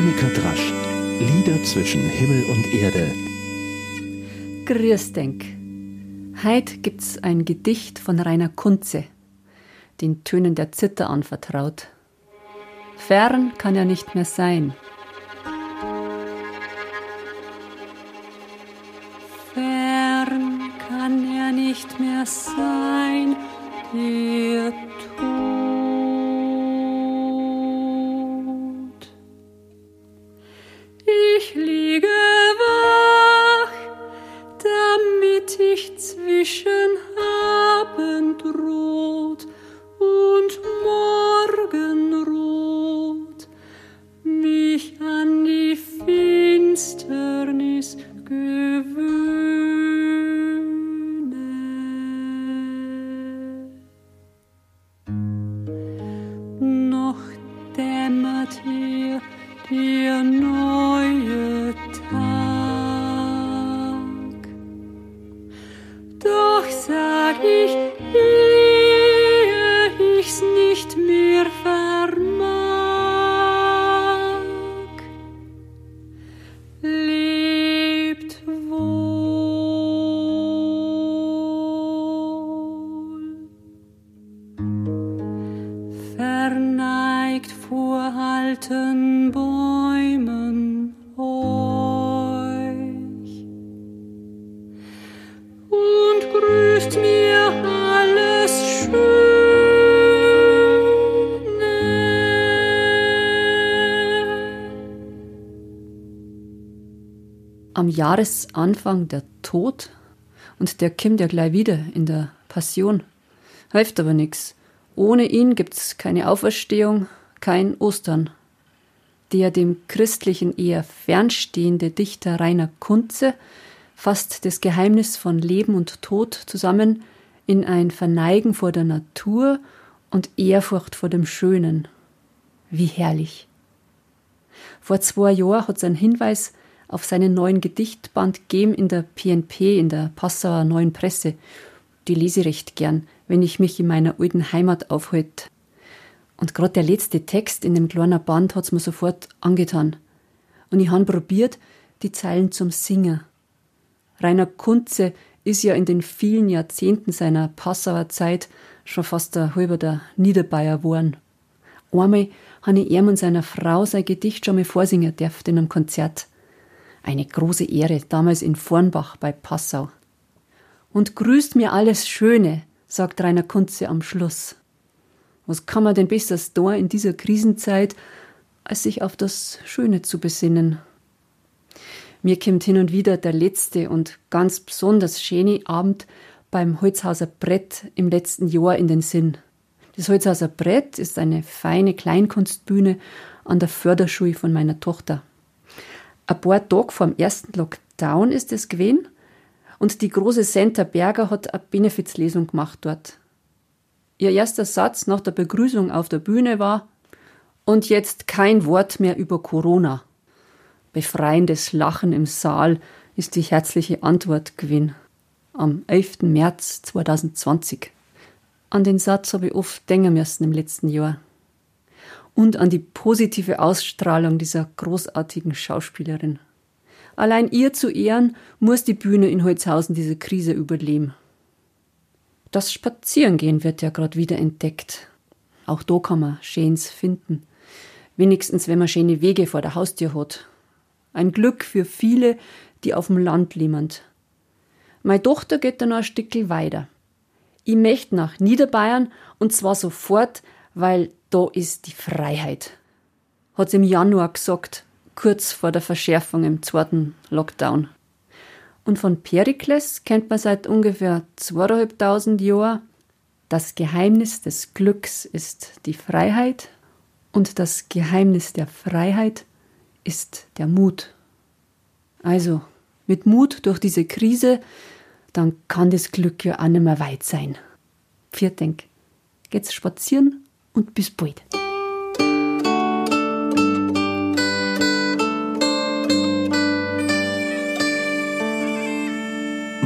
Monika Drasch. Lieder zwischen Himmel und Erde. Grüß denk. Heit gibt's ein Gedicht von Rainer Kunze, den Tönen der Zither anvertraut. Fern kann er nicht mehr sein. Fern kann er nicht mehr sein, der ich liege wach, damit ich zwischen Abendrot und Morgenrot mich an die Finsternis gewöhne. Noch dämmert hier, hier nur. Am Jahresanfang der Tod und der kommt ja gleich wieder in der Passion. Hilft aber nichts. Ohne ihn gibt's keine Auferstehung, kein Ostern. Der dem Christlichen eher fernstehende Dichter Rainer Kunze fasst das Geheimnis von Leben und Tod zusammen in ein Verneigen vor der Natur und Ehrfurcht vor dem Schönen. Wie herrlich. Vor zwei Jahren hat sein Hinweis auf seinen neuen Gedichtband gegeben in der PNP, in der Passauer Neuen Presse. Die lese ich recht gern, wenn ich mich in meiner alten Heimat aufhalte. Und gerade der letzte Text in dem kleinen Band hat's mir sofort angetan. Und ich han probiert, die Zeilen zum Singen. Rainer Kunze ist ja in den vielen Jahrzehnten seiner Passauer Zeit schon fast der halber der Niederbayer geworden. Einmal habe ich ihm und seiner Frau sein Gedicht schon mal vorsingen dürfen in einem Konzert. Eine große Ehre, damals in Vornbach bei Passau. Und grüßt mir alles Schöne, sagt Rainer Kunze am Schluss. Was kann man denn besser tun in dieser Krisenzeit, als sich auf das Schöne zu besinnen? Mir kommt hin und wieder der letzte und ganz besonders schöne Abend beim Holzhauser Brett im letzten Jahr in den Sinn. Das Holzhauser Brett ist eine feine Kleinkunstbühne an der Förderschule von meiner Tochter ein paar Tage vor dem ersten Lockdown ist es gewesen. Und die große Senta Berger hat eine Benefizlesung gemacht dort. Ihr erster Satz nach der Begrüßung auf der Bühne war, und jetzt kein Wort mehr über Corona. Befreiendes Lachen im Saal ist die herzliche Antwort gewesen. Am 11. März 2020. An den Satz habe ich oft denken müssen im letzten Jahr und an die positive Ausstrahlung dieser großartigen Schauspielerin. Allein ihr zu Ehren muss die Bühne in Holzhausen diese Krise überleben. Das Spazierengehen wird ja gerade wieder entdeckt. Auch da kann man Schönes finden. Wenigstens, wenn man schöne Wege vor der Haustür hat. Ein Glück für viele, die auf dem Land leben. Meine Tochter geht dann noch ein Stückchen weiter. Ich möchte nach Niederbayern und zwar sofort, weil da ist die Freiheit. Hat sie im Januar gesagt, kurz vor der Verschärfung im zweiten Lockdown. Und von Perikles kennt man seit ungefähr zweieinhalbtausend Jahren, das Geheimnis des Glücks ist die Freiheit und das Geheimnis der Freiheit ist der Mut. Also, mit Mut durch diese Krise, dann kann das Glück ja auch nicht mehr weit sein. Viertdenk. Geht's spazieren und bis bald.